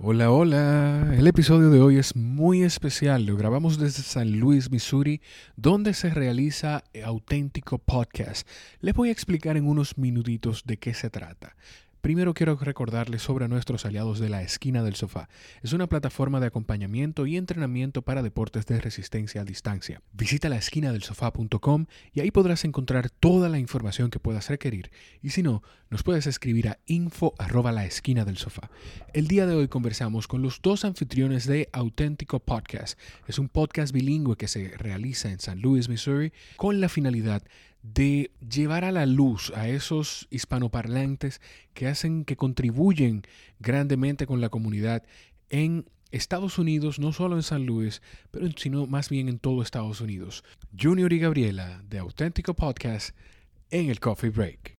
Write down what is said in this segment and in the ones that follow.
Hola, hola. El episodio de hoy es muy especial. Lo grabamos desde San Luis, Missouri, donde se realiza Auténtico Podcast. Les voy a explicar en unos minutitos de qué se trata. Primero quiero recordarles sobre nuestros aliados de la esquina del sofá. Es una plataforma de acompañamiento y entrenamiento para deportes de resistencia a distancia. Visita la esquina del sofá.com y ahí podrás encontrar toda la información que puedas requerir. Y si no, nos puedes escribir a info arroba la esquina del sofá. El día de hoy conversamos con los dos anfitriones de Auténtico Podcast. Es un podcast bilingüe que se realiza en San Luis, Missouri, con la finalidad de llevar a la luz a esos hispanoparlantes que hacen, que contribuyen grandemente con la comunidad en Estados Unidos, no solo en San Luis, pero sino más bien en todo Estados Unidos. Junior y Gabriela de Auténtico Podcast en el Coffee Break.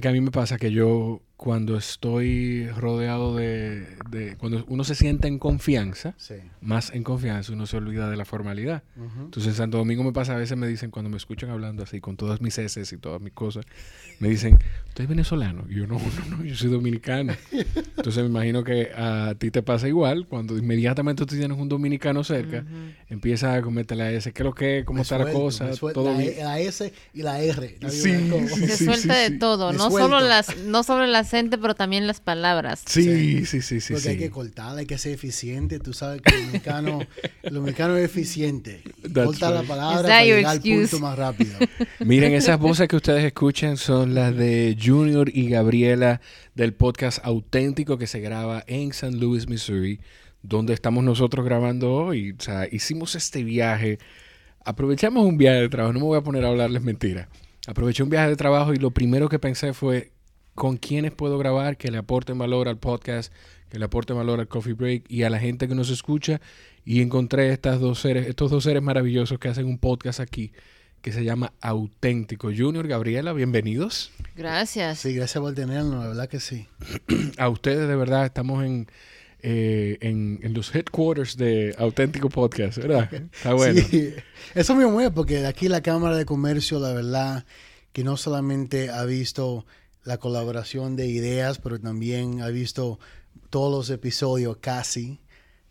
Que a mí me pasa que yo cuando estoy rodeado de, de- Cuando uno se siente en confianza, Sí. más en confianza, uno se olvida de la formalidad. Entonces en Santo Domingo me pasa, a veces me dicen, cuando me escuchan hablando así, con todas mis heces y todas mis cosas, me dicen, ¿usted es venezolano? Y yo, no, no, no, yo soy dominicano. Entonces me imagino que a ti te pasa igual, cuando inmediatamente tú tienes un dominicano cerca, empieza a cometer la S, creo que, cómo Me está la cosa, me suelto. todo la, bien. E- la S y la R. Sí, Se suelta sí. de todo, Me no suelto. solo las, no solo el pero también las palabras. Sí, sí, sí, sí, Porque hay sí. que cortar, hay que ser eficiente. Tú sabes que el dominicano, el dominicano es eficiente. That's Corta la right. palabra Is that para llegar al punto más rápido. Miren, esas voces que ustedes escuchan son las de Junior y Gabriela del podcast auténtico que se graba en San Luis, Missouri, donde estamos nosotros grabando hoy. O sea, hicimos este viaje, aprovechamos un viaje de trabajo, no me voy a poner a hablarles mentiras. Aproveché un viaje de trabajo y lo primero que pensé fue con quiénes puedo grabar que le aporten valor al podcast, que le aporten valor al Coffee Break y a la gente que nos escucha. Y encontré estas dos seres, estos dos seres maravillosos que hacen un podcast aquí que se llama Auténtico. Junior, Gabriela, bienvenidos. Gracias. Sí, gracias por tenernos, la verdad que sí. A ustedes, de verdad, estamos en, eh, en, en los headquarters de Auténtico Podcast, ¿verdad? Está bueno. Sí, eso me mueve porque de aquí la Cámara de Comercio, la verdad, que no solamente ha visto la colaboración de ideas, pero también ha visto todos los episodios casi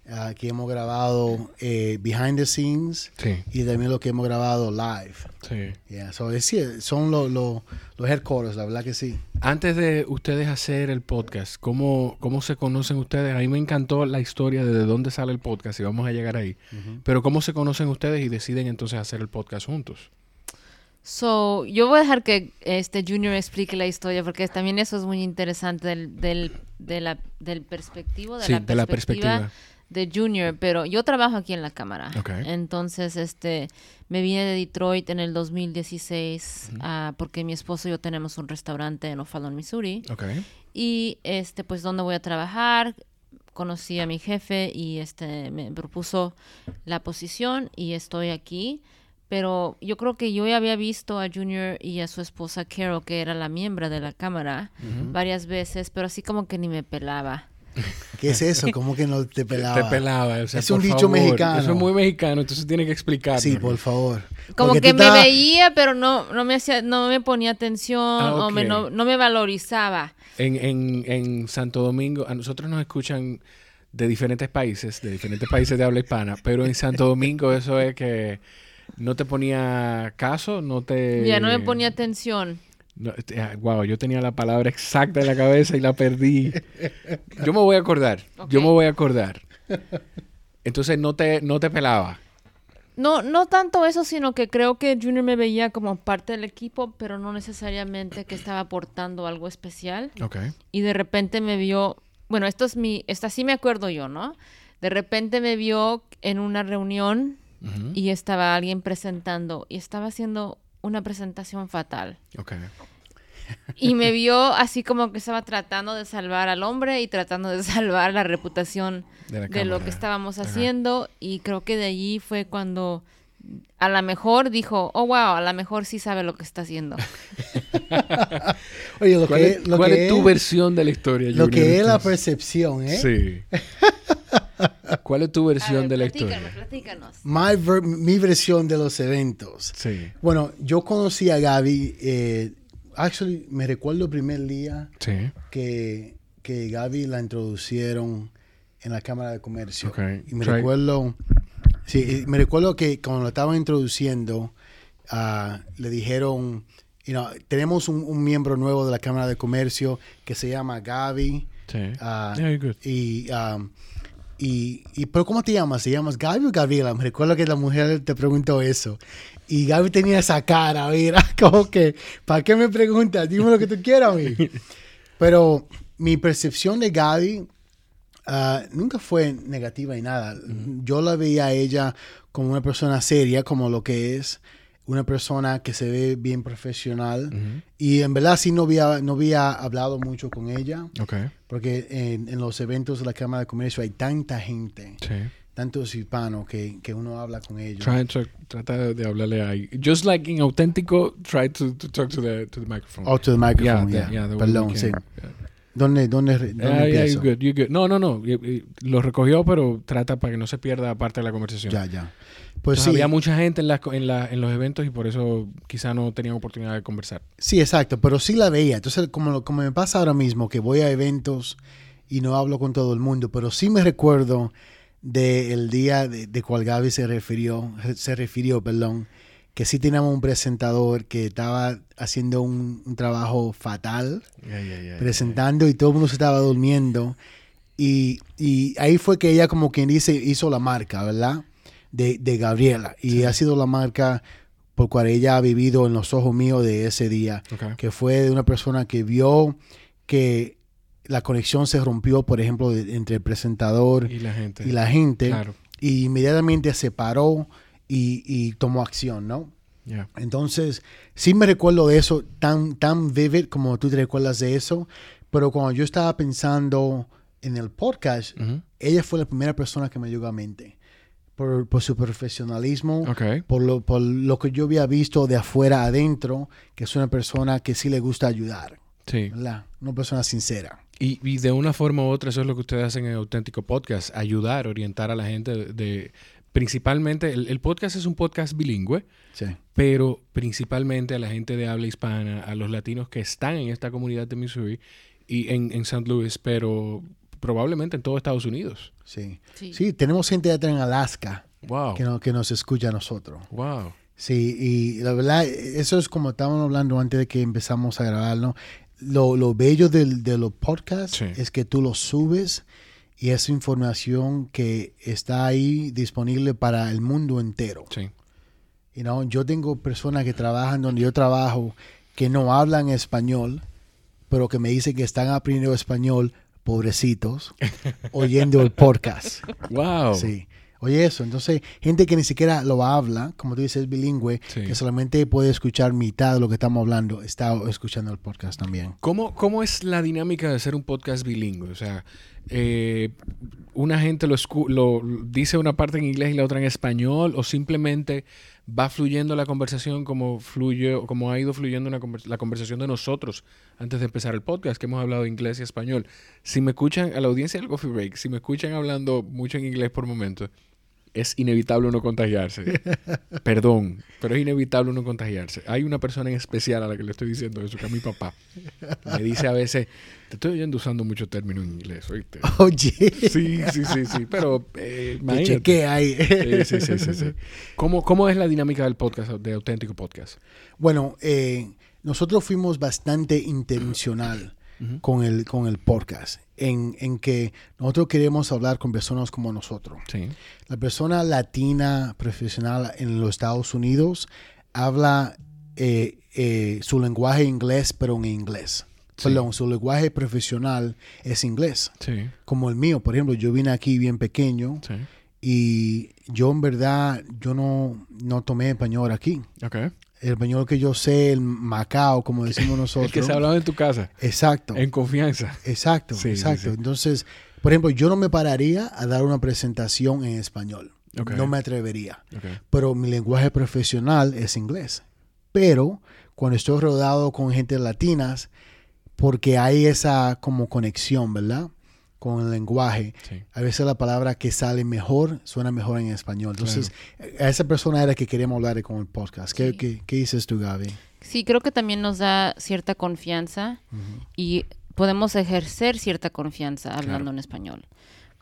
ah, que hemos grabado eh, behind the scenes Sí, y también lo que hemos grabado live. sí. Yeah, so, es- son los los- los headquarters, la verdad que sí. Antes de ustedes hacer el podcast, ¿cómo, ¿cómo se conocen ustedes? A mí me encantó la historia de de dónde sale el podcast y vamos a llegar ahí. Pero ¿cómo se conocen ustedes y deciden entonces hacer el podcast juntos? So, yo voy a dejar que este Junior explique la historia porque también eso es muy interesante del, del, de la, del perspectivo, de, Sí, la, de la perspectiva de Junior, pero yo trabajo aquí en la cámara. Ok. Entonces, este, me vine de Detroit en el 2016 ah, porque mi esposo y yo tenemos un restaurante en O'Fallon, Missouri. Ok. Y este, pues, ¿dónde voy a trabajar? Conocí a mi jefe y este me propuso la posición y estoy aquí. Pero yo creo que yo ya había visto a Junior y a su esposa Carol, que era la miembro de la cámara, varias veces, pero así como que ni me pelaba. ¿Qué es eso? ¿Cómo que no te pelaba? Te pelaba. o sea, Es un dicho favor. mexicano. Eso es muy mexicano, entonces tiene que explicarlo. Sí, por favor. Como Porque que me estabas- veía, pero no, no me hacía, no me ponía atención Ah, o me, no, no me valorizaba. En, en, en Santo Domingo, a nosotros nos escuchan de diferentes países, de diferentes países de habla hispana, pero en Santo Domingo eso es que no te ponía caso, no te... ya no me ponía atención. No, este, ah, wow, yo tenía la palabra exacta en la cabeza y la perdí. Yo me voy a acordar, yo me voy a acordar. Entonces no te, no te pelaba. No, no tanto eso, sino que creo que Junior me veía como parte del equipo, pero no necesariamente que estaba aportando algo especial. Ok. Y de repente me vio, bueno, esto es mi, esta sí me acuerdo yo, ¿no? De repente me vio en una reunión Y estaba alguien presentando y estaba haciendo una presentación fatal. Ok. Y me vio así como que estaba tratando de salvar al hombre y tratando de salvar la reputación De la de lo que estábamos Ajá. haciendo. Y creo que de allí fue cuando a lo mejor dijo, oh, wow, a lo mejor sí sabe lo que está haciendo. Oye, lo ¿Cuál, que, es, lo cuál que es tu versión de la historia, Lo que es la percepción, ¿eh? Sí. ¿Cuál es tu versión de la historia? platícanos. My ver- mi versión de los eventos. Sí. Bueno, yo conocí a Gaby, eh, actually, me recuerdo el primer día Sí. que, que Gaby la introducieron en la Cámara de Comercio. Ok. Y me Try- recuerdo, sí, me recuerdo que cuando lo estaban introduciendo, ah, le dijeron, you know, tenemos un, un miembro nuevo de la Cámara de Comercio que se llama Gaby. Sí. ah, Yeah, you're good. y, um, y, y, pero ¿cómo te llamas? ¿Te llamas Gaby o Gabriela? Me recuerdo que la mujer te preguntó eso. Y Gaby tenía esa cara, mira, como que, ¿para qué me preguntas? Dime lo que tú quieras a mí. Pero mi percepción de Gaby ah, nunca fue negativa y nada. Yo la veía a ella como una persona seria, como lo que es, una persona que se ve bien profesional. Ujú. Y en verdad sí no había, no había hablado mucho con ella. Ok. Porque en, en los eventos de la Cámara de Comercio hay tanta gente, Sí. tantos hispanos que, que uno habla con ellos. Try, try- trata de hablarle ahí. Just like in auténtico, try to, to talk to the, to the microphone. Oh, to the microphone, the- yeah. the way Perdón, we sí. Yeah. ¿Dónde, dónde, dónde Ah, yeah, you're good, you're good. No, no, no. Lo recogió, pero trata para que no se pierda parte de la conversación. Ya, ya. Pues Entonces, sí, Había mucha gente en, las en, la- en los eventos y por eso quizá no tenían oportunidad de conversar. sí, exacto, pero sí la veía. Entonces, como, como me pasa ahora mismo, que voy a eventos y no hablo con todo el mundo, pero sí me recuerdo del día de, de cual Gaby se refirió, se refirió, perdón, que sí teníamos un presentador que estaba haciendo un, un trabajo fatal. Yeah, yeah, yeah, presentando y todo el mundo se estaba durmiendo. Y, y ahí fue que ella, como quien dice, hizo la marca, ¿verdad? De, de Gabriela. Y ha sido la marca por cual ella ha vivido en los ojos míos de ese día. Que fue de una persona que vio que la conexión se rompió, por ejemplo, de- entre el presentador Y la gente. y la gente. Claro. Y inmediatamente se paró y, y tomó acción, ¿no? Yeah. Entonces, sí me recuerdo de eso, tan, tan vivid como tú te recuerdas de eso, pero cuando yo estaba pensando en el podcast, ella fue la primera persona que me llegó a mente, por, por su profesionalismo, Ok. por, lo, por lo que yo había visto de afuera adentro, que es una persona que sí le gusta ayudar, Sí. ¿verdad? Una persona sincera. Y, y de una forma u otra, eso es lo que ustedes hacen en Auténtico Podcast, ayudar, orientar a la gente de... de- principalmente, el, el podcast es un podcast bilingüe, Sí. pero principalmente a la gente de habla hispana, a los latinos que están en esta comunidad de Missouri y en, en St. Louis, pero probablemente en todo Estados Unidos. Sí. Sí. Sí, tenemos gente allá en Alaska Wow. que, no- que nos escucha a nosotros. Wow. Sí, y la verdad, eso es como estábamos hablando antes de que empezamos a grabarlo. Lo, lo bello del- de los podcasts Sí. es que tú los subes y es información que está ahí disponible para el mundo entero. Sí. You know, yo tengo personas que trabajan donde yo trabajo que no hablan español, pero que me dicen que están aprendiendo español, pobrecitos, oyendo el podcast. Wow. Sí. Oye, eso. Entonces, gente que ni siquiera lo habla, como tú dices, bilingüe, Sí. que solamente puede escuchar mitad de lo que estamos hablando, está escuchando el podcast también. ¿Cómo, ¿Cómo es la dinámica de hacer un podcast bilingüe? O sea, eh, una gente lo, escu- lo dice una parte en inglés y la otra en español, o simplemente va fluyendo la conversación como fluye, o como ha ido fluyendo la conversación de nosotros antes de empezar el podcast, que hemos hablado inglés y español. Si me escuchan, a la audiencia del Coffee Break, si me escuchan hablando mucho en inglés por momentos, es inevitable uno contagiarse. Perdón, pero es inevitable uno contagiarse. Hay una persona en especial a la que le estoy diciendo eso, que es mi papá. Me dice a veces, te estoy oyendo usando mucho término en inglés, ¿oíste? Oye, Sí, sí, sí, sí, pero eh, te chequé ahí. Sí, sí, sí, sí, sí. ¿Cómo, ¿Cómo es la dinámica del podcast, de auténtico podcast? Bueno, eh, nosotros fuimos bastante intencional Con, el, con el podcast, en, en que nosotros queremos hablar con personas como nosotros. Sí. La persona latina profesional en los Estados Unidos habla eh, eh, su lenguaje inglés, pero en inglés. Sí. Perdón, su lenguaje profesional es inglés. Sí, Como el mío, por ejemplo, yo vine aquí bien pequeño sí. y yo en verdad, yo no, no tomé español aquí. Ok. El español que yo sé, el Macao, como decimos nosotros. El que se hablaba en tu casa, Exacto. en confianza. Exacto, Sí, exacto. sí. Entonces, por ejemplo, yo no me pararía a dar una presentación en español. Ok. No me atrevería. Ok. Pero mi lenguaje profesional es inglés. Pero cuando estoy rodeado con gente latinas, porque hay esa como conexión, ¿verdad? Con el lenguaje. Sí. A veces la palabra que sale mejor suena mejor en español. Entonces, a esa persona era que queríamos hablar con el podcast. ¿Qué, Sí. qué- qué dices tú, Gaby? Sí, creo que también nos da cierta confianza y podemos ejercer cierta confianza hablando Claro. en español.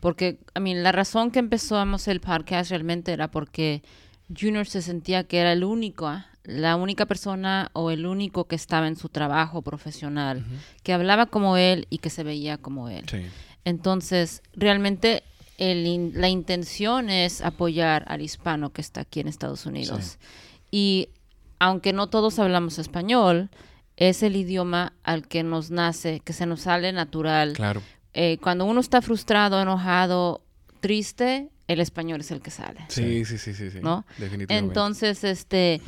Porque, a mí, la razón que empezamos el podcast realmente era porque Junior se sentía que era el único, ¿ah? la única persona o el único que estaba en su trabajo profesional, que hablaba como él y que se veía como él. Sí. Entonces, realmente el in- la intención es apoyar al hispano que está aquí en Estados Unidos. Y aunque no todos hablamos español, es el idioma al que nos nace, que se nos sale natural. Claro. Eh, cuando uno está frustrado, enojado, triste, el español es el que sale. Sí, sí, sí, sí, sí. ¿no? Definitivamente. Entonces, este,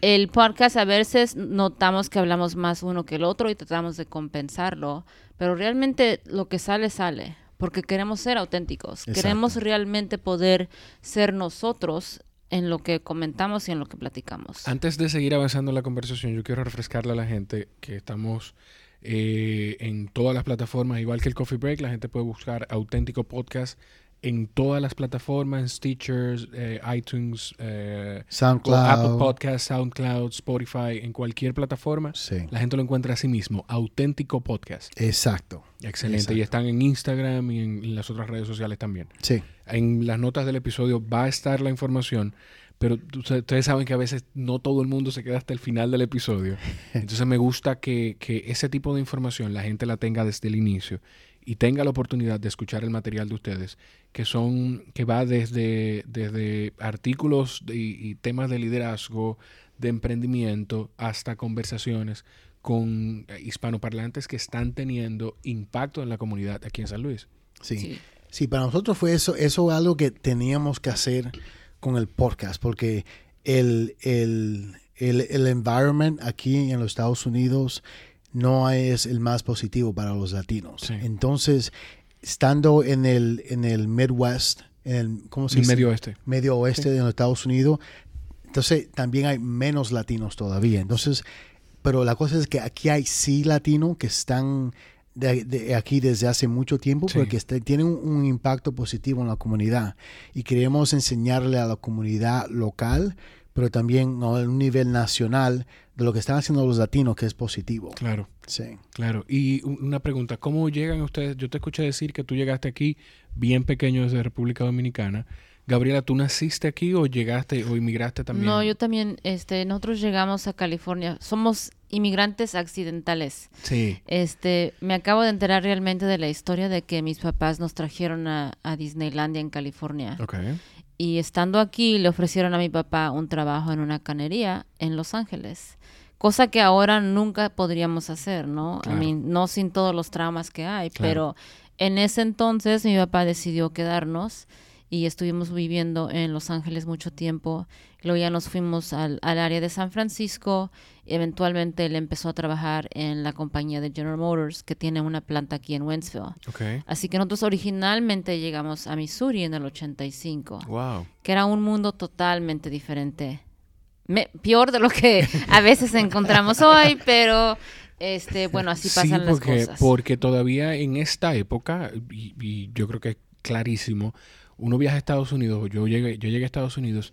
el podcast a veces notamos que hablamos más uno que el otro y tratamos de compensarlo, pero realmente lo que sale, sale, porque queremos ser auténticos, Exacto. queremos realmente poder ser nosotros en lo que comentamos y en lo que platicamos. Antes de seguir avanzando en la conversación, yo quiero refrescarle a la gente que estamos eh, en todas las plataformas, igual que el Coffee Break, la gente puede buscar auténtico podcast en todas las plataformas, en Stitchers, eh, iTunes, eh, SoundCloud. Apple Podcast, SoundCloud, Spotify, en cualquier plataforma. Sí. La gente lo encuentra a sí mismo, auténtico podcast. Exacto. Excelente. Exacto. Y están en Instagram y en, en las otras redes sociales también. Sí. En las notas del episodio va a estar la información, pero ustedes saben que a veces no todo el mundo se queda hasta el final del episodio. Entonces me gusta que, que ese tipo de información la gente la tenga desde el inicio y tenga la oportunidad de escuchar el material de ustedes, que son, que va desde, desde artículos de- y, temas de liderazgo, de emprendimiento, hasta conversaciones con eh, hispanoparlantes que están teniendo impacto en la comunidad aquí en San Luis. Sí. Sí. Sí, para nosotros fue eso, eso algo que teníamos que hacer con el podcast, porque el, el, el, el environment aquí en los Estados Unidos no es el más positivo para los latinos. Sí. Entonces, estando en el, en el Midwest, en el, ¿cómo se El dice? medio oeste. medio oeste de los Estados Unidos, entonces también hay menos latinos todavía. Entonces, pero la cosa es que aquí hay sí latinos que están de, de aquí desde hace mucho tiempo Sí. porque este- tienen un, un impacto positivo en la comunidad y queremos enseñarle a la comunidad local, pero también a un nivel nacional de lo que están haciendo los latinos que es positivo. Claro. Sí. Claro, y una pregunta, ¿cómo llegan ustedes? Yo te escuché decir que tú llegaste aquí bien pequeño desde República Dominicana. Gabriela, ¿tú naciste aquí o llegaste o inmigraste también? No, yo también, este, nosotros llegamos a California, somos inmigrantes accidentales. Sí, Este, me acabo de enterar realmente de la historia de que mis papás nos trajeron a, a Disneylandia en California. ok. Y estando aquí le ofrecieron a mi papá un trabajo en una canería en Los Ángeles. Cosa que ahora nunca podríamos hacer, ¿no? Claro. I mean, no sin todos los traumas que hay, Claro. pero en ese entonces mi papá decidió quedarnos y estuvimos viviendo en Los Ángeles mucho tiempo. Luego ya nos fuimos al, al área de San Francisco. Eventualmente él empezó a trabajar en la compañía de General Motors, que tiene una planta aquí en Wentzville. Ok. Así que nosotros originalmente llegamos a Missouri en el 85 Wow. que era un mundo totalmente diferente. Me- peor de lo que a veces encontramos hoy, pero este, bueno, así pasan sí, las porque, cosas. porque todavía en esta época, y, y yo creo que es clarísimo, uno viaja a Estados Unidos, yo llegué, yo llegué a Estados Unidos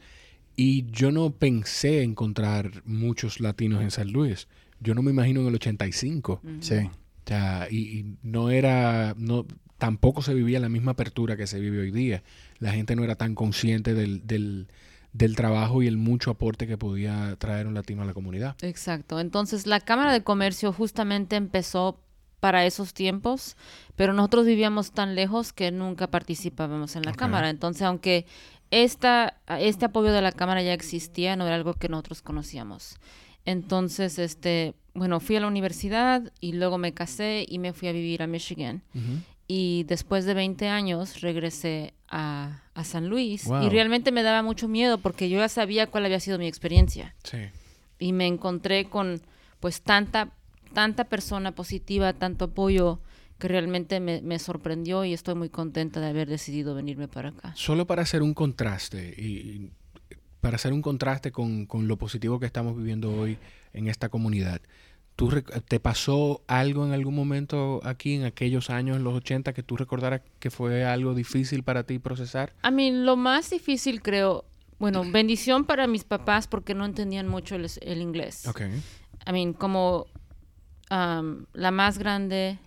y yo no pensé encontrar muchos latinos en San Luis. Yo no me imagino en el 85. Sí. O sea, y, y no era, no, tampoco se vivía la misma apertura que se vive hoy día. La gente no era tan consciente del, del, del trabajo y el mucho aporte que podía traer un latino a la comunidad. Exacto. Entonces, la Cámara de Comercio justamente empezó para esos tiempos, pero nosotros vivíamos tan lejos que nunca participábamos en la. Cámara. Entonces, aunque esta, este apoyo de la Cámara ya existía, no era algo que nosotros conocíamos. Entonces, este, bueno, fui a la universidad y luego me casé y me fui a vivir a Michigan. Y después de 20 años regresé a, a San Luis Wow. y realmente me daba mucho miedo porque yo ya sabía cuál había sido mi experiencia Sí. y me encontré con pues tanta tanta persona positiva, tanto apoyo que realmente me, me sorprendió y estoy muy contenta de haber decidido venirme para acá. Solo para hacer un contraste y para hacer un contraste con, con lo positivo que estamos viviendo hoy en esta comunidad. ¿Tú ¿Te pasó algo en algún momento aquí en aquellos años, en los 80, que tú recordaras que fue algo difícil para ti procesar? A mí lo más difícil creo, bueno, bendición para mis papás porque no entendían mucho el, el inglés. Ok. I mean, como um, la más grande,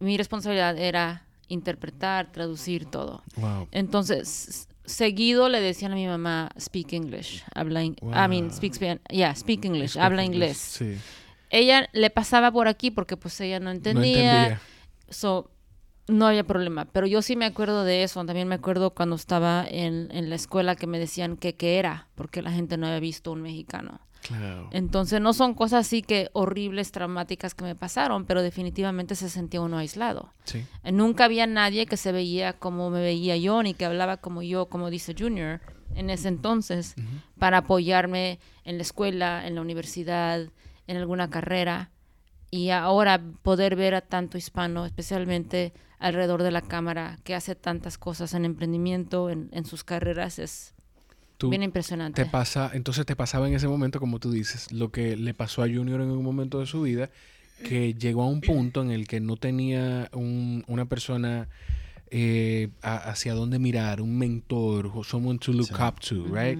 mi responsabilidad era interpretar, traducir todo. Wow. Entonces, seguido le decían a mi mamá, speak English, habla, in- I mean, speak Spanish, yeah, speak English, Speak habla English, inglés. Sí. Ella le pasaba por aquí porque pues ella no No entendía, entendía. so, no había problema. Pero yo sí me acuerdo de eso. También me acuerdo cuando estaba en, en la escuela que me decían que qué era, porque la gente no había visto un mexicano. Claro. Entonces no son cosas así que horribles, traumáticas que me pasaron, pero definitivamente se sentía uno aislado. Sí. Eh, Nunca había nadie que se veía como me veía yo, ni que hablaba como yo, como dice Junior, en ese entonces, para apoyarme en la escuela, en la universidad, en alguna carrera. Y ahora poder ver a tanto hispano, especialmente alrededor de la cámara, que hace tantas cosas en emprendimiento, en, en sus carreras, es Tú bien impresionante. te pasa, entonces te pasaba en ese momento, como tú dices, lo que le pasó a Junior en un momento de su vida, que llegó a un punto en el que no tenía un- una persona eh, a- hacia dónde mirar, un mentor, o someone to look Sí. up to, right?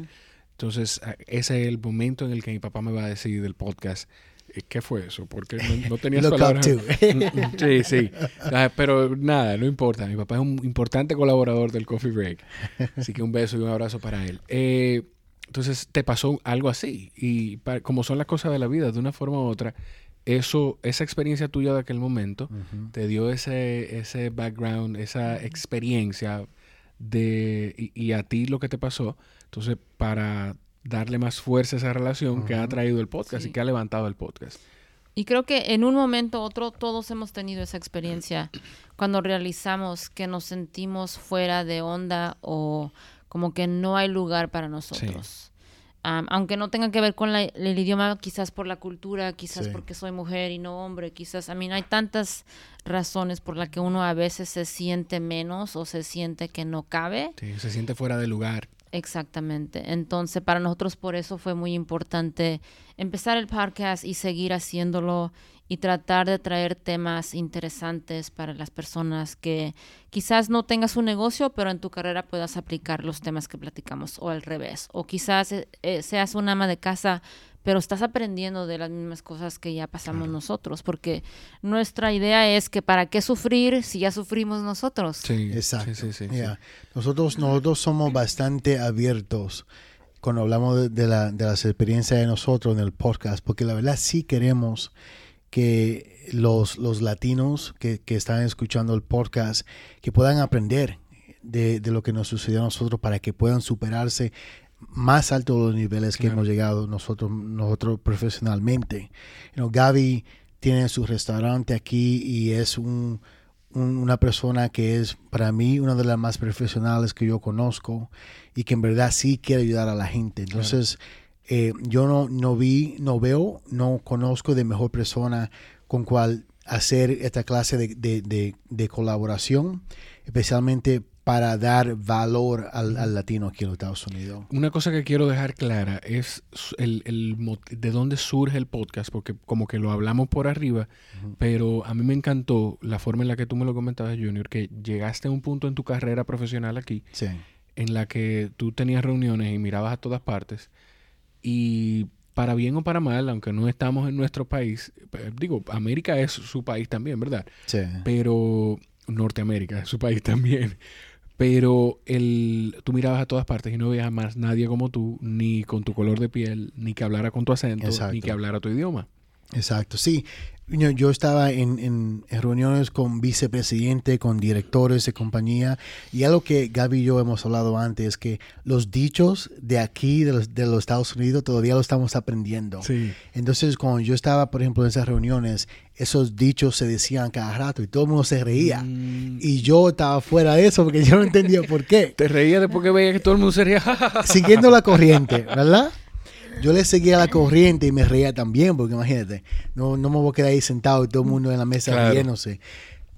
Entonces, ese es el momento en el que mi papá me va a decir del podcast. ¿Qué fue eso? Porque no, no tenías Look up palabras. to. Mm, mm, sí, sí. Ah, pero nada, no importa. Mi papá es un importante colaborador del Coffee Break. Así que un beso y un abrazo para él. Eh, entonces, te pasó algo así. Y como son las cosas de la vida, de una forma u otra, eso, esa experiencia tuya de aquel momento te dio ese, ese background, esa experiencia de y, y a ti lo que te pasó. Entonces, para darle más fuerza a esa relación que ha traído el podcast Sí. y que ha levantado el podcast. Y creo que en un momento u otro todos hemos tenido esa experiencia cuando realizamos que nos sentimos fuera de onda o como que no hay lugar para nosotros. Aunque no tenga que ver con la- el idioma, quizás por la cultura, quizás Sí. porque soy mujer y no hombre, quizás, a mí hay tantas razones por las que uno a veces se siente menos o se siente que no cabe. Sí, se siente fuera de lugar. Exactamente. Entonces, para nosotros por eso fue muy importante empezar el podcast y seguir haciéndolo y tratar de traer temas interesantes para las personas que quizás no tengas un negocio, pero en tu carrera puedas aplicar los temas que platicamos o al revés. O quizás eh, eh, seas una ama de casa, pero estás aprendiendo de las mismas cosas que ya pasamos nosotros, porque nuestra idea es que para qué sufrir si ya sufrimos nosotros. Sí, Exacto. sí, sí, sí, sí. Yeah. Nosotros, nosotros somos bastante abiertos cuando hablamos de, de la- de las experiencias de nosotros en el podcast, porque la verdad sí queremos que los, los latinos que, que están escuchando el podcast, que puedan aprender de, de lo que nos sucedió a nosotros para que puedan superarse más alto de los niveles que Claro. hemos llegado nosotros, nosotros profesionalmente. You know, Gaby tiene su restaurante aquí y es un, un- una persona que es para mí una de las más profesionales que yo conozco y que en verdad sí quiere ayudar a la gente. Entonces, eh, yo no, no vi, no veo, no conozco de mejor persona con cual hacer esta clase de, de- de- de colaboración, especialmente para dar valor al, al latino aquí en los Estados Unidos. Una cosa que quiero dejar clara es el, de dónde surge el podcast, porque como que lo hablamos por arriba, pero a mí me encantó la forma en la que tú me lo comentabas, Junior, que llegaste a un punto en tu carrera profesional aquí Sí, en la que tú tenías reuniones y mirabas a todas partes y para bien o para mal, aunque no estamos en nuestro país, eh, digo, América es su país también, ¿verdad? sí. pero Norteamérica es su país también. Pero el, tú mirabas a todas partes y no veías más nadie como tú, ni con tu color de piel, ni que hablara con tu acento, Exacto. ni que hablara tu idioma. Exacto, sí. Yo, yo estaba en, en- en reuniones con vicepresidente, con directores de compañía, y algo que Gaby y yo hemos hablado antes es que los dichos de aquí, de los, de los Estados Unidos, todavía lo estamos aprendiendo. Sí. Entonces, cuando yo estaba, por ejemplo, en esas reuniones, esos dichos se decían cada rato y todo el mundo se reía. Mm, Y yo estaba fuera de eso porque yo no entendía por qué. te reías después que veías que todo el mundo se reía. Siguiendo la corriente, ¿verdad? Yo le seguía la corriente y me reía también, porque imagínate, no, no me voy a quedar ahí sentado y todo el mundo en la mesa Claro. riéndose.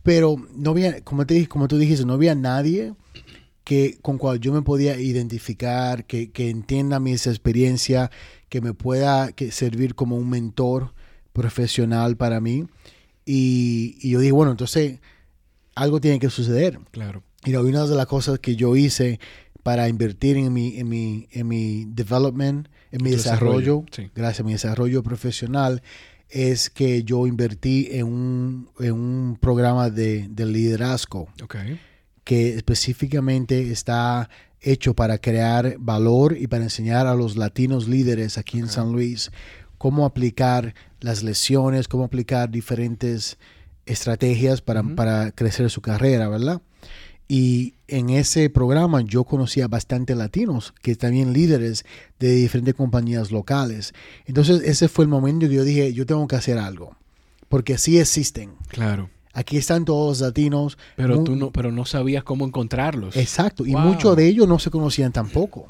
pero no había, como te como tú dijiste, no había nadie que con cual yo me podía identificar, que, que entienda mis experiencias, que me pueda que servir como un mentor profesional para mí. Y, y yo dije, bueno, entonces algo tiene que suceder. Claro. Y una de las cosas que yo hice para invertir en mi, en mi, en mi development, en mi desarrollo, desarrollo, sí. gracias a mi desarrollo profesional, es que yo invertí en un, en un programa de, de liderazgo Ok. que específicamente está hecho para crear valor y para enseñar a los latinos líderes aquí en. San Luis cómo aplicar las lesiones, cómo aplicar diferentes estrategias para, para crecer su carrera, ¿verdad? Y en ese programa yo conocía bastante latinos, que también líderes de diferentes compañías locales. Entonces ese fue el momento que yo dije, yo tengo que hacer algo, porque sí existen. Claro. Aquí están todos los latinos. Pero mu- tú no, pero no sabías cómo encontrarlos. Exacto, y Wow. muchos de ellos no se conocían tampoco.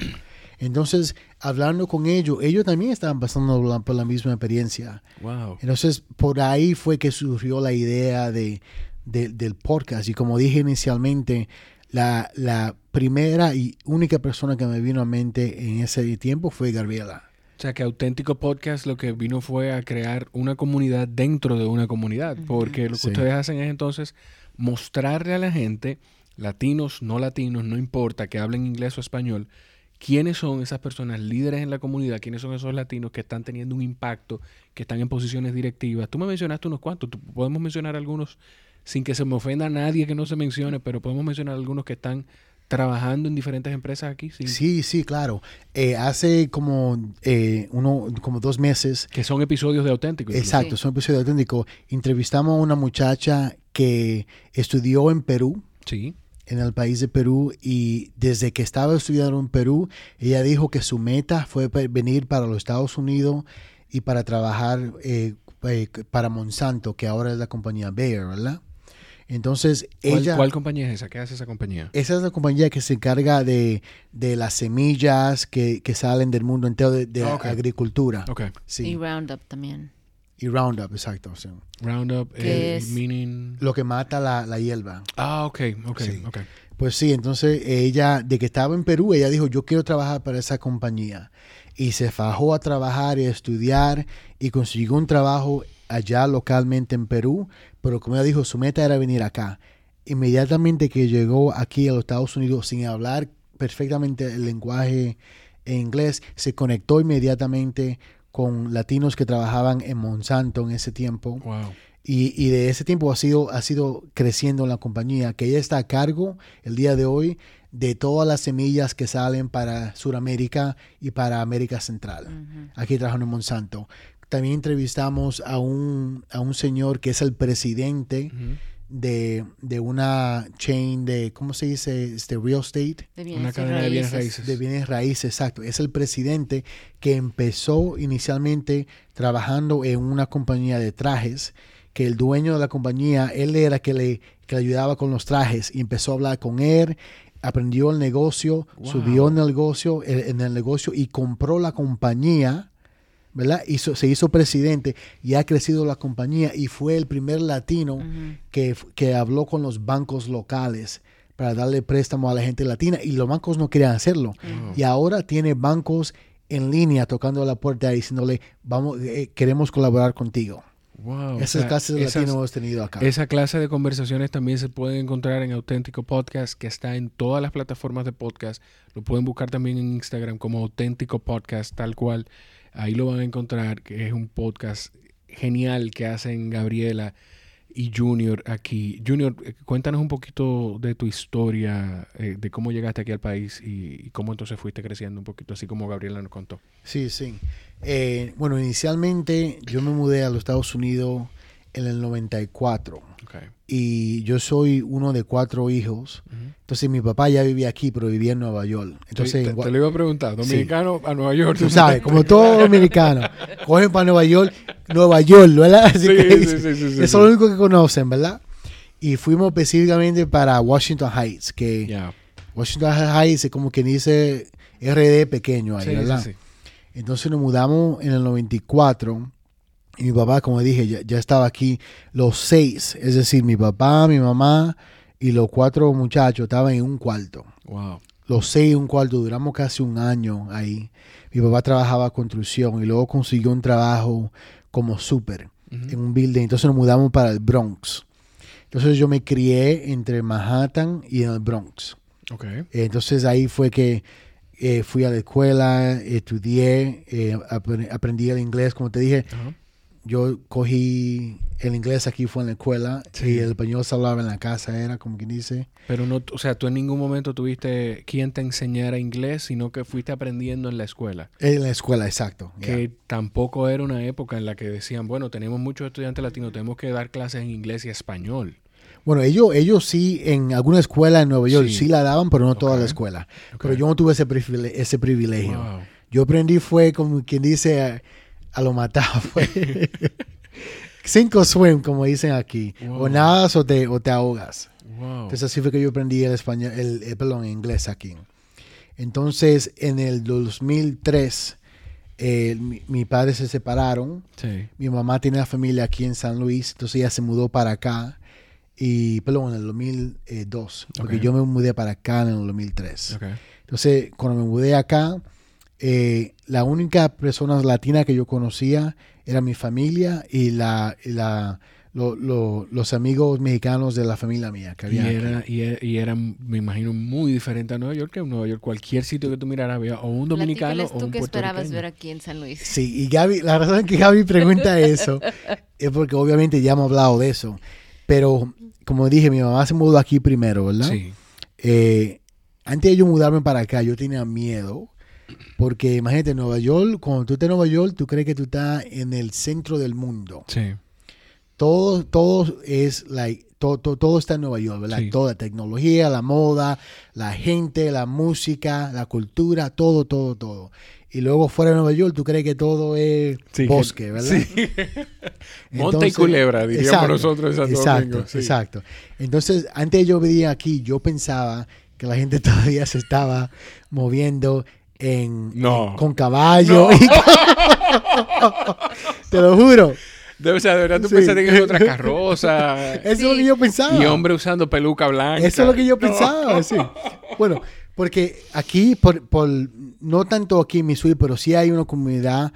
Entonces, hablando con ellos, ellos también estaban pasando la- por la misma experiencia. Wow. Entonces, por ahí fue que surgió la idea de, de- del podcast. Y como dije inicialmente, la, la primera y única persona que me vino a mente en ese tiempo fue Gabriela. O sea que Auténtico Podcast lo que vino fue a crear una comunidad dentro de una comunidad. Porque lo que Sí. ustedes hacen es entonces mostrarle a la gente, latinos, no latinos, no importa que hablen inglés o español, quiénes son esas personas líderes en la comunidad, quiénes son esos latinos que están teniendo un impacto, que están en posiciones directivas. Tú me mencionaste unos cuantos, podemos mencionar algunos sin que se me ofenda a nadie que no se mencione, pero podemos mencionar algunos que están trabajando en diferentes empresas aquí, sin- Sí, sí, claro. Eh, hace como, eh, uno, como dos meses que son episodios de auténticos. incluso. Exacto, es un episodio auténtico. Entrevistamos a una muchacha que estudió en Perú, Sí. en el país de Perú, y desde que estaba estudiando en Perú, ella dijo que su meta fue venir para los Estados Unidos y para trabajar eh, eh, para Monsanto, que ahora es la compañía Bayer, ¿verdad? Entonces, ¿Cuál, ella... cuál compañía es esa? ¿Qué hace esa compañía? Esa es la compañía que se encarga de, de las semillas que, que salen del mundo entero de, de Ah, agricultura. Ok. Sí. Y Roundup también. Y Roundup, exacto. sí. Roundup, ¿Qué eh, es? meaning... Lo que mata la, la hierba. Ah, ok, ok, Sí. ok. Pues sí, entonces ella, de que estaba en Perú, ella dijo, yo quiero trabajar para esa compañía. Y se fajó a trabajar y a estudiar y consiguió un trabajo allá localmente en Perú, pero como ella dijo, su meta era venir acá. Inmediatamente que llegó aquí a los Estados Unidos sin hablar perfectamente el lenguaje en inglés, se conectó inmediatamente con latinos que trabajaban en Monsanto en ese tiempo. Wow. Y, y de ese tiempo ha sido, ha sido creciendo en la compañía, que ella está a cargo el día de hoy de todas las semillas que salen para Sudamérica y para América Central. Aquí trabajando en Monsanto. También entrevistamos a un, a un señor que es el presidente de, de una chain de, ¿cómo se dice? Este real estate. De Una bienes y cadena de bienes raíces. De bienes raíces, exacto. Es el presidente que empezó inicialmente trabajando en una compañía de trajes, que el dueño de la compañía, él era que le, que le ayudaba con los trajes y empezó a hablar con él, aprendió el negocio, Wow. subió en el negocio, en en el negocio y compró la compañía. ¿Verdad? Hizo, se hizo presidente y ha crecido la compañía y fue el primer latino que, que habló con los bancos locales para darle préstamo a la gente latina y los bancos no querían hacerlo. Wow. Y ahora tiene bancos en línea tocando a la puerta y diciéndole, vamos, eh, queremos colaborar contigo. Wow. O Esas sea, clases de esas- latinos hemos tenido acá. Esa clase de conversaciones también se pueden encontrar en Auténtico Podcast, que está en todas las plataformas de podcast. Lo pueden buscar también en Instagram como Auténtico Podcast, tal cual. Ahí lo van a encontrar, que es un podcast genial que hacen Gabriela y Junior aquí. Junior, eh, cuéntanos un poquito de tu historia, eh, de cómo llegaste aquí al país y, y cómo entonces fuiste creciendo un poquito, así como Gabriela nos contó. Sí, sí. Eh, bueno, inicialmente yo me mudé a los Estados Unidos en el 94 Okay. Y yo soy uno de cuatro hijos. Entonces mi papá ya vivía aquí, pero vivía en Nueva York. Entonces, te, te lo iba a preguntar, dominicano a Nueva York. tú sabes, como todo dominicano, cogen para Nueva York, Nueva York, ¿verdad? Así Sí, que sí, sí, sí, sí, eso sí. es lo único que conocen, ¿verdad? Y fuimos específicamente para Washington Heights, que. Washington Heights es como quien dice RD pequeño ahí, Sí, sí, ¿verdad? sí. Entonces nos mudamos en el 94 Y mi papá, como dije, ya, ya estaba aquí los seis. Es decir, mi papá, mi mamá y los cuatro muchachos estaban en un cuarto. Wow. Los seis en un cuarto. Duramos casi un año ahí. Mi papá trabajaba construcción y luego consiguió un trabajo como súper en un building. Entonces nos mudamos para el Bronx. Entonces yo me crié entre Manhattan y el Bronx. Ok. Entonces ahí fue que eh, fui a la escuela, estudié, eh, apre- aprendí el inglés, como te dije. Ajá. Yo cogí el inglés aquí fue en la escuela Sí. y el español se hablaba en la casa, era como quien dice. Pero no, o sea, tú en ningún momento tuviste quien te enseñara inglés, sino que fuiste aprendiendo en la escuela. En la escuela, exacto. Que tampoco era una época en la que decían, bueno, tenemos muchos estudiantes latinos, tenemos que dar clases en inglés y español. Bueno, ellos, ellos sí, en alguna escuela en Nueva York Sí. sí, la daban, pero no toda la escuela. Ok. Pero yo no tuve ese, privile- ese privilegio. Wow. Yo aprendí fue como quien dice a, lo matado. Fue. Cinco swim, como dicen aquí. Wow. O nadas o te, o te ahogas. Wow. Entonces así fue que yo aprendí el español, el, el- perdón, el inglés aquí. Entonces, en el 2003, eh, mi, mi padre se separaron. sí. Mi mamá tiene la familia aquí en San Luis, entonces ella se mudó para acá. Y, perdón, en el 2002, porque yo me mudé para acá en el 2003. Ok. Entonces, cuando me mudé acá, eh, la única persona latina que yo conocía era mi familia y, la, y la, lo- lo- los amigos mexicanos de la familia mía que Y había aquí. era, y, era, y era, me imagino, muy diferente a Nueva York, que en Nueva York cualquier sitio que tú miraras había o un dominicano o tú un qué esperabas ver aquí en San Luis. Sí, y Gaby, la razón que Gaby pregunta eso es porque obviamente ya hemos hablado de eso. Pero, como dije, mi mamá se mudó aquí primero, ¿verdad? Sí. Eh, antes de yo mudarme para acá, yo tenía miedo. Porque imagínate, Nueva York, cuando tú estás en Nueva York, tú crees que tú estás en el centro del mundo. Sí. Todo, todo es like, todo, todo, todo está en Nueva York, ¿verdad? Sí. Toda la tecnología, la moda, la gente, la música, la cultura, todo, todo, todo. Y luego fuera de Nueva York, tú crees que todo es Sí, bosque, ¿verdad? Sí. Monte y culebra, diríamos nosotros en Santo exacto, Domingo, sí. Exacto. Entonces, antes yo venía aquí, yo pensaba que la gente todavía se estaba moviendo en, No. en- con caballo. y- Te lo juro. Debe ser, de verdad, tú Sí. pensaste que es otra carroza. Eso es lo que yo pensaba. y hombre usando peluca blanca. Eso es lo que yo No. pensaba, sí. Bueno, porque aquí, por, por- no tanto aquí en Missouri, pero sí hay una comunidad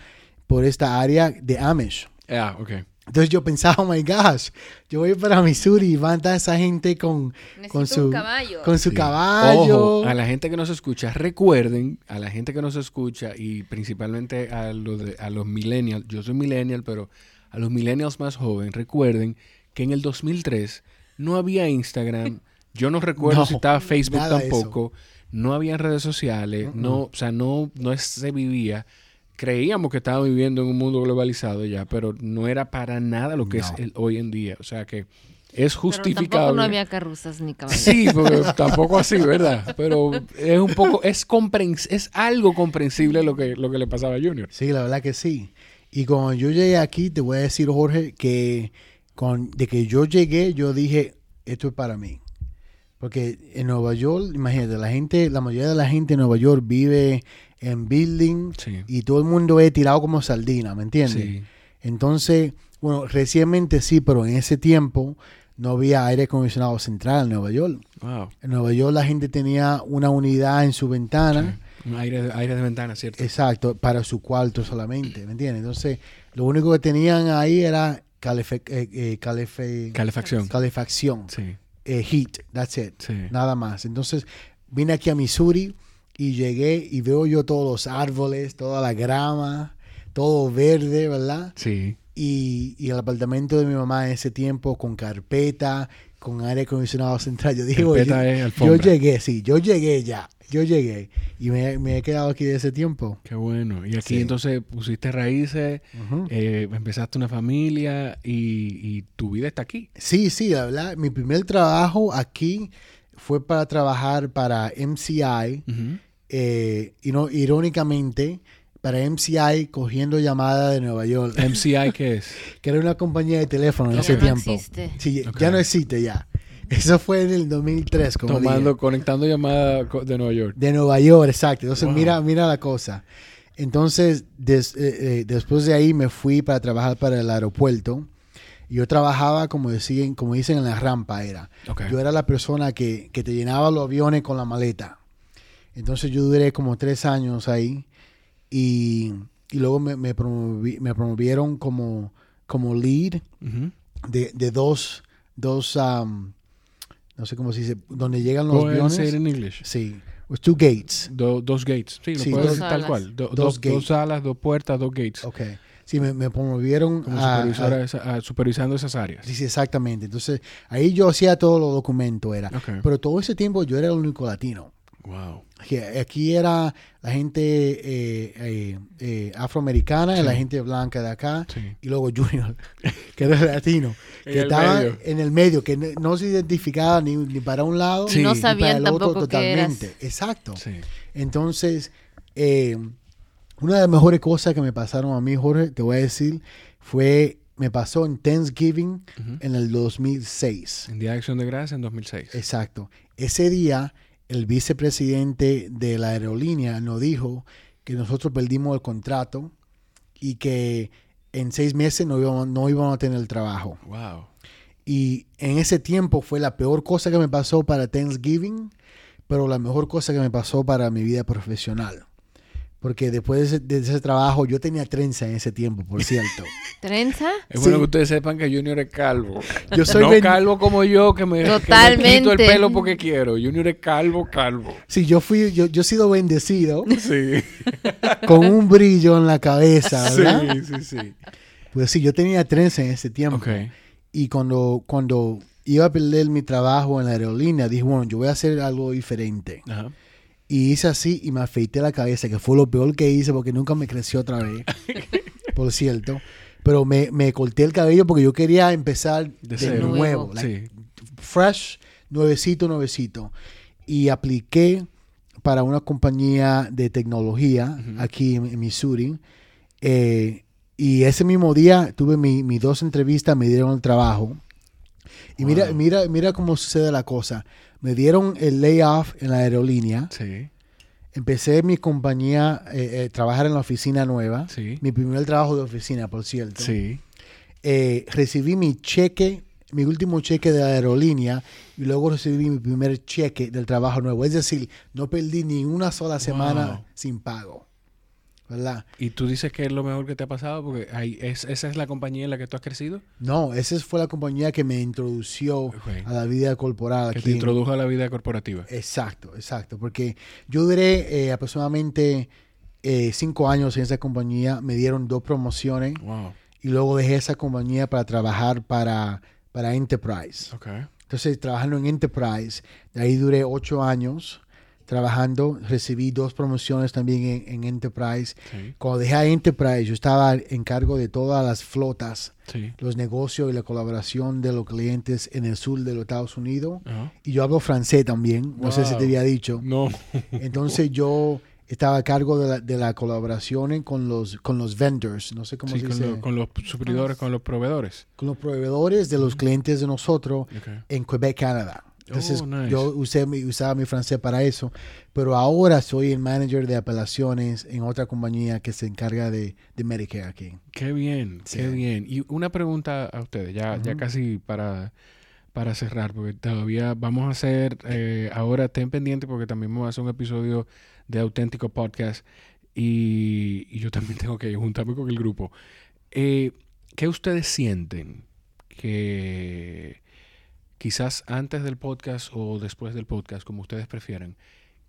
por esta área de Amish. Ah, ok. Entonces yo pensaba, oh my gosh, yo voy para Missouri y van a estar esa gente con, con su, caballo. con su Sí. caballo. Ojo, a la gente que nos escucha, recuerden, a la gente que nos escucha y principalmente a los, de- a los millennials, yo soy millennial, pero a los millennials más jóvenes, recuerden que en el 2003 no había Instagram, yo no recuerdo No, si estaba Facebook tampoco, no había redes sociales, no, o sea, no, no se vivía. Creíamos que estábamos viviendo en un mundo globalizado ya, pero no era para nada lo que es el- hoy en día. O sea que es Pero justificable. tampoco no había carruzas ni caballos. Sí, porque tampoco así, ¿verdad? Pero es un poco, es comprens es algo comprensible lo que, lo que le pasaba a Junior. Sí, la verdad que sí. Y cuando yo llegué aquí, te voy a decir, Jorge, que con, de que yo llegué, yo dije, esto es para mí. Porque en Nueva York, imagínate, la gente, la mayoría de la gente en Nueva York vive en building Sí. y todo el mundo es tirado como sardina, ¿me entiendes? Sí. Entonces, bueno, recientemente sí, pero en ese tiempo no había aire acondicionado central en Nueva York. Wow. En Nueva York la gente tenía una unidad en su ventana. Un aire, aire de ventana, ¿cierto? Exacto, para su cuarto solamente, ¿me entiendes? Entonces, lo único que tenían ahí era calefe- eh, eh, calefe- Calefacción. calefacción, Sí, eh, heat, that's it, sí. nada más. Entonces, vine aquí a Missouri y llegué y veo yo todos los árboles, toda la grama, todo verde, ¿verdad? Sí. Y, y el apartamento de mi mamá en ese tiempo con carpeta, con aire acondicionado central. Yo digo, Carpeta yo, llegué, sí, yo llegué ya, yo llegué. Y me, me he quedado aquí de ese tiempo. Qué bueno. Y aquí Sí. entonces pusiste raíces, eh, empezaste una familia y, y tu vida está aquí. Sí, sí, la verdad, mi primer trabajo aquí fue para trabajar para MCI, eh, y no, irónicamente, para MCI cogiendo llamadas de Nueva York, MCI, ¿qué es? que era una compañía de teléfono en Ya ese no tiempo. existe. Sí, ya no existe ya. Eso fue en el 2003, como Tomando, dije. conectando llamadas co- de Nueva York. De Nueva York, exacto. Entonces, Wow. mira, mira la cosa. Entonces, des- eh, eh, después de ahí me fui para trabajar para el aeropuerto. Yo trabajaba, como, decían, como dicen, en la rampa era. Yo era la persona que, que te llenaba los aviones con la maleta. Entonces yo duré como tres años ahí y, y luego me, me, promovi- me promovieron como, como lead Ujú. de, de dos, dos um, no sé cómo se dice, donde llegan los aviones. say it in English. Sí, was two gates. Do- dos gates. Sí, lo Sí, puedes dos decir tal cual. Do- Dos dos, gates. dos salas, dos puertas, dos gates. Ok. Sí, me, me promovieron Como a- a- a- supervisando esas áreas. Sí, sí, exactamente. Entonces, ahí yo hacía todos los documentos, era. Ok. Pero todo ese tiempo yo era el único latino. Wow. Que Aquí era la gente eh, eh, eh, afroamericana y la gente blanca de acá. Sí. Y luego Junior, que era latino, que estaba medio. en el medio, que no, se identificaba ni, ni para un lado Sí. No Y ni para sabían el otro eras. totalmente. Exacto. Sí. Entonces, eh, una de las mejores cosas que me pasaron a mí, Jorge, te voy a decir, fue, me pasó en Thanksgiving en el 2006. En Día de Acción de Gracias en 2006. Exacto. Ese día, el vicepresidente de la aerolínea nos dijo que nosotros perdimos el contrato y que en seis meses no íbamos, no íbamos a tener el trabajo. Wow. Y en ese tiempo fue la peor cosa que me pasó para Thanksgiving, pero la mejor cosa que me pasó para mi vida profesional. Porque después de ese, de ese trabajo, yo tenía trenza en ese tiempo, por cierto. ¿Trenza? Es Sí. bueno que ustedes sepan que Junior es calvo. Yo soy no calvo como yo, que me, que me Totalmente. quito el pelo porque quiero. Junior es calvo, calvo. Sí, yo fui, yo, yo he sido bendecido Sí. con un brillo en la cabeza, ¿verdad? Sí, sí, sí. Pues sí, yo tenía trenza en ese tiempo. Ok. Y cuando, cuando iba a perder mi trabajo en la aerolínea, dije, bueno, yo voy a hacer algo diferente. Ajá. Y hice así y me afeité la cabeza, que fue lo peor que hice porque nunca me creció otra vez, por cierto. Pero me, me corté el cabello porque yo quería empezar De nuevo, Nuevo. like, Sí. fresh, nuevecito, nuevecito. Y apliqué para una compañía de tecnología aquí en, en Missouri. Eh, y ese mismo día tuve mi- mis dos entrevistas, me dieron el trabajo. Y mira, mira, mira cómo sucede la cosa. Me dieron el layoff en la aerolínea. Sí. Empecé mi compañía, eh, eh, trabajar en la oficina nueva. Sí. Mi primer trabajo de oficina, por cierto. Sí. Eh, recibí mi cheque, mi último cheque de la aerolínea y luego recibí mi primer cheque del trabajo nuevo. Es decir, no perdí ni una sola semana Wow. sin pago. ¿Verdad? Y tú dices que es lo mejor que te ha pasado porque es, esa es la compañía en la que tú has crecido. No, esa fue la compañía que me introdució a la vida corporal. Que aquí te introdujo a la vida corporativa. Exacto, exacto. Porque yo duré eh, aproximadamente eh, cinco años en esa compañía. Me dieron dos promociones Wow. y luego dejé esa compañía para trabajar para, para Enterprise. Ok. Entonces, trabajando en Enterprise, de ahí duré ocho años trabajando. Recibí dos promociones también en, en Enterprise. Sí. Cuando dejé a Enterprise, yo estaba en cargo de todas las flotas, Sí. los negocios y la colaboración de los clientes en el sur de los Estados Unidos. Y yo hablo francés también, no sé si te había dicho. No. Entonces yo estaba a cargo de la, de la colaboración con los, con los vendors, no sé cómo Sí, se con, dice, lo- con los suplidores, con los proveedores. con los proveedores de los clientes de nosotros en Quebec, Canadá. Entonces Oh, nice. yo usé, mi- usaba mi francés para eso, pero ahora soy el manager de apelaciones en otra compañía que se encarga de, de Medicare aquí. Qué bien, Sí. qué bien. Y una pregunta a ustedes, ya, ya casi para, para cerrar, porque todavía vamos a hacer, eh, ahora ten pendiente porque también vamos a hacer un episodio de Auténtico Podcast y, y yo también tengo que juntarme con el grupo. Eh, ¿Qué ustedes sienten que quizás antes del podcast o después del podcast, como ustedes prefieran,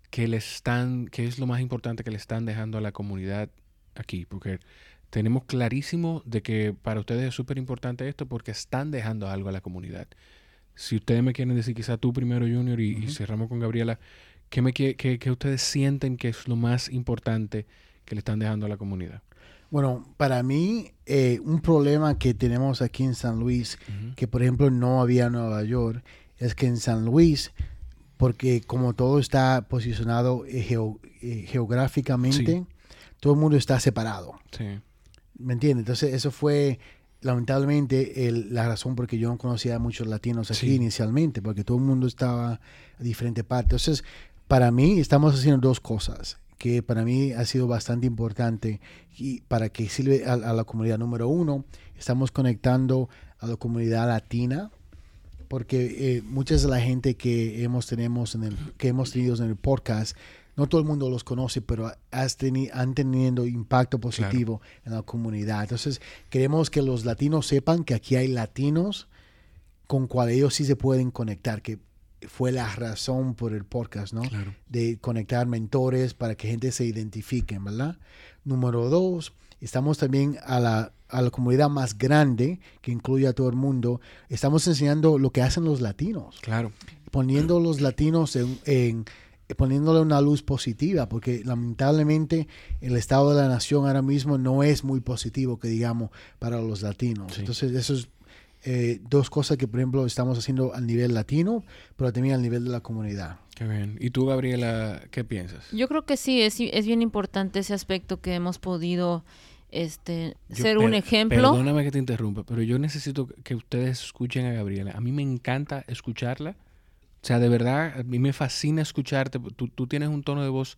que le están, qué es lo más importante que le están dejando a la comunidad aquí? Porque tenemos clarísimo de que para ustedes es súper importante esto porque están dejando algo a la comunidad. Si ustedes me quieren decir, quizá tú primero, Junior, y, cerramos con Gabriela, ¿qué, me, quie- qué- qué ustedes sienten que es lo más importante que le están dejando a la comunidad? Bueno, para mí, eh, un problema que tenemos aquí en San Luis, que por ejemplo no había en Nueva York, es que en San Luis, porque como todo está posicionado eh, geo- eh, geográficamente, Sí. todo el mundo está separado. Sí. ¿Me entiendes? Entonces, eso fue lamentablemente el- la razón por que yo no conocía a muchos latinos aquí Sí. inicialmente, porque todo el mundo estaba a diferente partes. Entonces, para mí, estamos haciendo dos cosas. Que para mí ha sido bastante importante y para que sirve a, a la comunidad. Número uno, estamos conectando a la comunidad latina porque eh, muchas de la gente que hemos, tenemos en el, que hemos tenido en el podcast, no todo el mundo los conoce, pero has teni- han tenido impacto positivo en la comunidad. Entonces, queremos que los latinos sepan que aquí hay latinos con cuales ellos sí se pueden conectar, que fue la razón por el podcast, ¿no? Claro. De conectar mentores para que gente se identifique, ¿verdad? Número dos, estamos también a la, a la comunidad más grande, que incluye a todo el mundo. Estamos enseñando lo que hacen los latinos Claro. poniendo los latinos en, en- poniéndole una luz positiva, porque lamentablemente el estado de la nación ahora mismo no es muy positivo, que digamos, para los latinos. Sí. Entonces, eso es eh, dos cosas que, por ejemplo, estamos haciendo al nivel latino, pero también al nivel de la comunidad. Qué bien. ¿Y tú, Gabriela, qué piensas? Yo creo que sí, es, es bien importante ese aspecto que hemos podido este, Yo- ser un ejemplo. Perdóname que te interrumpa, pero yo necesito que ustedes escuchen a Gabriela. A mí me encanta escucharla. O sea, de verdad, a mí me fascina escucharte. Tú, tú tienes un tono de voz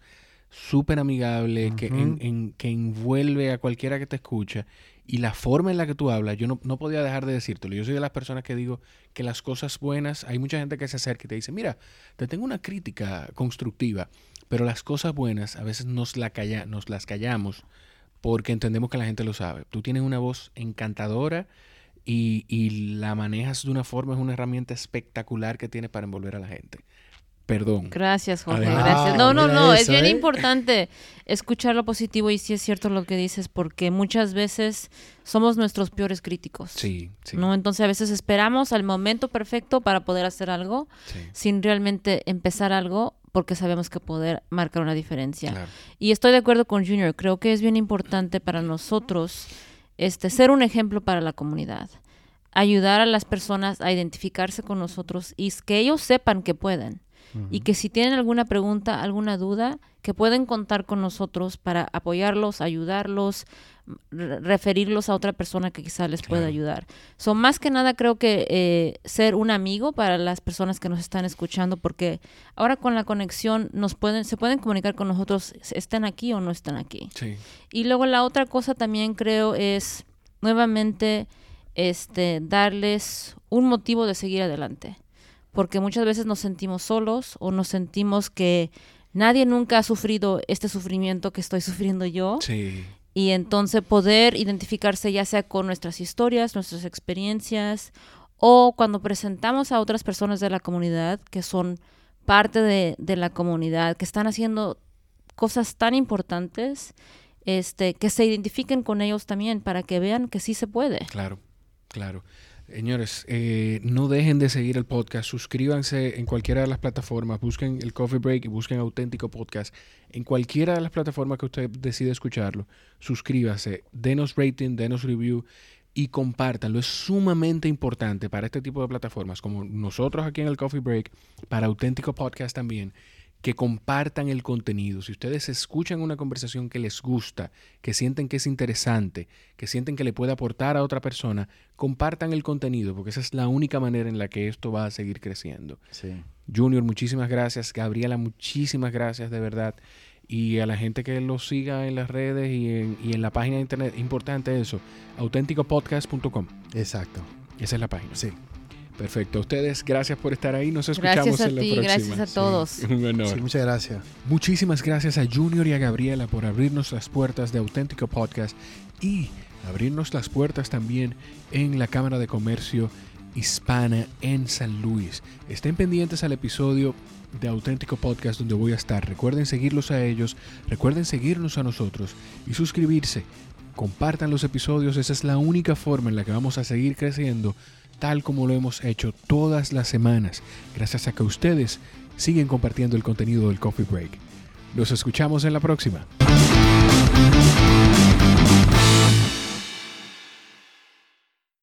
súper amigable, que, Ujú. en- en- que envuelve a cualquiera que te escucha. Y la forma en la que tú hablas, yo no, no podía dejar de decírtelo. Yo soy de las personas que digo que las cosas buenas, hay mucha gente que se acerca y te dice, mira, te tengo una crítica constructiva, pero las cosas buenas a veces nos, la calla- nos las callamos porque entendemos que la gente lo sabe. Tú tienes una voz encantadora y, y la manejas de una forma, es una herramienta espectacular que tiene para envolver a la gente. Perdón. Gracias, Jorge. Gracias. No, no, Mira no. es bien ¿eh? importante escuchar lo positivo y sí es cierto lo que dices, porque muchas veces somos nuestros peores críticos. Sí, sí. ¿no? Entonces a veces esperamos al momento perfecto para poder hacer algo sí, sin realmente empezar algo porque sabemos que poder marcar una diferencia. claro. Y estoy de acuerdo con Junior, creo que es bien importante para nosotros este, ser un ejemplo para la comunidad, ayudar a las personas a identificarse con nosotros y que ellos sepan que pueden. Y que si tienen alguna pregunta, alguna duda, que pueden contar con nosotros para apoyarlos, ayudarlos, re- referirlos a otra persona que quizá les pueda Claro. ayudar. So, más que nada creo que eh, ser un amigo para las personas que nos están escuchando, porque ahora con la conexión nos pueden, se pueden comunicar con nosotros, estén aquí o no estén aquí. Sí, Y luego la otra cosa también creo es nuevamente este darles un motivo de seguir adelante. Porque muchas veces nos sentimos solos o nos sentimos que nadie nunca ha sufrido este sufrimiento que estoy sufriendo yo. sí, Y entonces poder identificarse ya sea con nuestras historias, nuestras experiencias, o cuando presentamos a otras personas de la comunidad que son parte de, de la comunidad, que están haciendo cosas tan importantes, este, que se identifiquen con ellos también para que vean que sí se puede. claro, claro. Señores, eh, no dejen de seguir el podcast. Suscríbanse en cualquiera de las plataformas. Busquen el Coffee Break y busquen Auténtico Podcast. En cualquiera de las plataformas que usted decide escucharlo, suscríbase, denos rating, denos review y compártanlo. Es sumamente importante para este tipo de plataformas, como nosotros aquí en el Coffee Break, para Auténtico Podcast también, que compartan el contenido. Si ustedes escuchan una conversación que les gusta, que sienten que es interesante, que sienten que le puede aportar a otra persona, compartan el contenido, porque esa es la única manera en la que esto va a seguir creciendo. Sí. Junior, muchísimas gracias. Gabriela, muchísimas gracias de verdad. Y a la gente que los siga en las redes y en, y en la página de internet, importante eso, auténticopodcast.com. Exacto. Esa es la página. Sí. Perfecto. A ustedes, gracias por estar ahí. Nos escuchamos Gracias a en la ti, próxima. gracias a todos. Un honor. Sí, muchas gracias. Muchísimas gracias a Junior y a Gabriela por abrirnos las puertas de Auténtico Podcast y abrirnos las puertas también en la Cámara de Comercio Hispana en San Luis. Estén pendientes al episodio de Auténtico Podcast donde voy a estar. Recuerden seguirlos a ellos, recuerden seguirnos a nosotros y suscribirse. Compartan los episodios, esa es la única forma en la que vamos a seguir creciendo tal como lo hemos hecho todas las semanas, gracias a que ustedes siguen compartiendo el contenido del Coffee Break. Nos escuchamos en la próxima.